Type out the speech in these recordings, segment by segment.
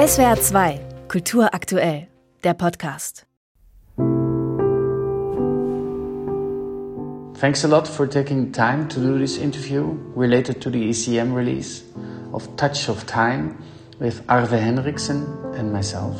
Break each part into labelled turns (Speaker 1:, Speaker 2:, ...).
Speaker 1: SWR 2, Kultur aktuell, der Podcast.
Speaker 2: Thanks a lot for taking time to do this interview related to the ECM release of Touch of Time with Arve Henriksen and myself.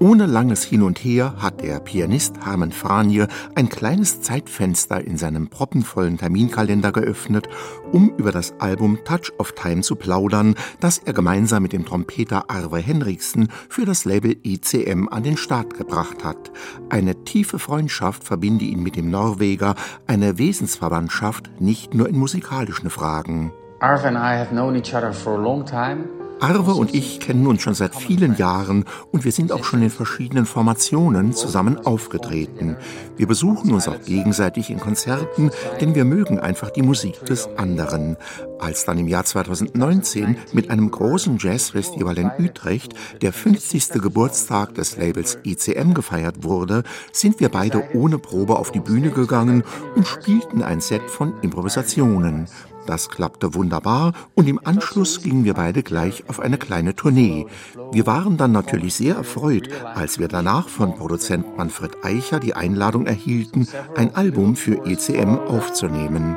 Speaker 3: Ohne langes Hin und Her hat der Pianist Harmen Franje ein kleines Zeitfenster in seinem proppenvollen Terminkalender geöffnet, um über das Album Touch of Time zu plaudern, das er gemeinsam mit dem Trompeter Arve Henriksen für das Label ECM an den Start gebracht hat. Eine tiefe Freundschaft verbinde ihn mit dem Norweger, eine Wesensverwandtschaft nicht nur in musikalischen Fragen.
Speaker 2: Arve and I have known each other for a long time.
Speaker 3: Arve und ich kennen uns schon seit vielen Jahren und wir sind auch schon in verschiedenen Formationen zusammen aufgetreten. Wir besuchen uns auch gegenseitig in Konzerten, denn wir mögen einfach die Musik des anderen. Als dann im Jahr 2019 mit einem großen Jazzfestival in Utrecht der 50. Geburtstag des Labels ECM gefeiert wurde, sind wir beide ohne Probe auf die Bühne gegangen und spielten ein Set von Improvisationen. Das klappte wunderbar und im Anschluss gingen wir beide gleich auf eine kleine Tournee. Wir waren dann natürlich sehr erfreut, als wir danach von Produzent Manfred Eicher die Einladung erhielten, ein Album für ECM aufzunehmen.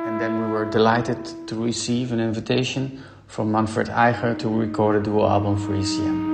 Speaker 2: Manfred Eicher to record a dual album for ECM.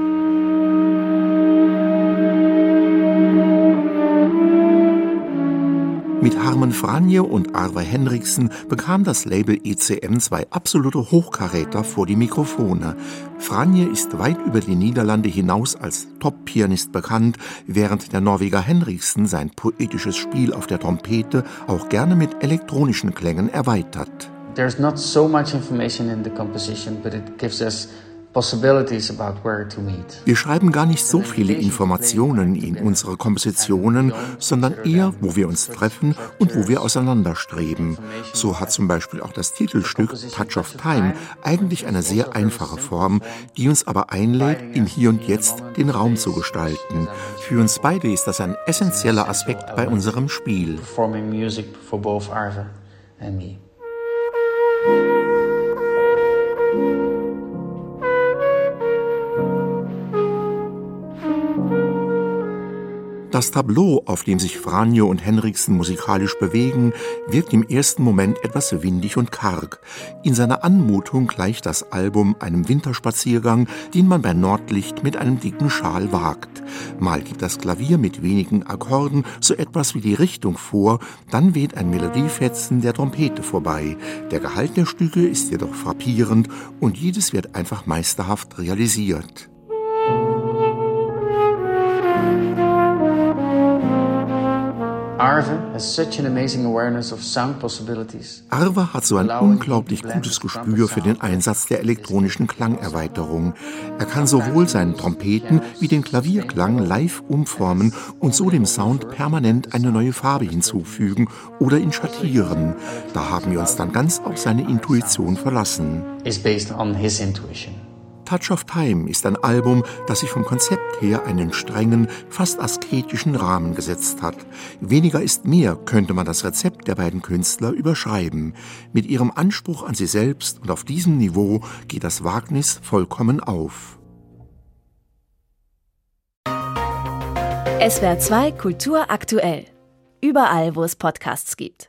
Speaker 3: Mit Harmen Franje und Arve Henriksen bekam das Label ECM zwei absolute Hochkaräter vor die Mikrofone. Franje ist weit über die Niederlande hinaus als Top-Pianist bekannt, während der Norweger Henriksen sein poetisches Spiel auf der Trompete auch gerne mit elektronischen Klängen erweitert.
Speaker 2: There's not so much information in the composition, but it gives us
Speaker 3: Wir schreiben gar nicht so viele Informationen in unsere Kompositionen, sondern eher, wo wir uns treffen und wo wir auseinanderstreben. So hat zum Beispiel auch das Titelstück Touch of Time eigentlich eine sehr einfache Form, die uns aber einlädt, im Hier und Jetzt den Raum zu gestalten. Für uns beide ist das ein essentieller Aspekt bei unserem Spiel.
Speaker 2: Performing music for both Arve and me.
Speaker 3: Das Tableau, auf dem sich Franjo und Henriksen musikalisch bewegen, wirkt im ersten Moment etwas windig und karg. In seiner Anmutung gleicht das Album einem Winterspaziergang, den man bei Nordlicht mit einem dicken Schal wagt. Mal gibt das Klavier mit wenigen Akkorden so etwas wie die Richtung vor, dann weht ein Melodiefetzen der Trompete vorbei. Der Gehalt der Stücke ist jedoch frappierend und jedes wird einfach meisterhaft realisiert. Arve hat so ein unglaublich gutes Gespür für den Einsatz der elektronischen Klangerweiterung. Er kann sowohl seinen Trompeten wie den Klavierklang live umformen und so dem Sound permanent eine neue Farbe hinzufügen oder ihn schattieren. Da haben wir uns dann ganz auf seine Intuition verlassen.
Speaker 2: Is based on his intuition.
Speaker 3: Touch of Time ist ein Album, das sich vom Konzept her einen strengen, fast asketischen Rahmen gesetzt hat. Weniger ist mehr, könnte man das Rezept der beiden Künstler überschreiben. Mit ihrem Anspruch an sie selbst und auf diesem Niveau geht das Wagnis vollkommen auf.
Speaker 1: SWR 2 Kultur aktuell. Überall, wo es Podcasts gibt.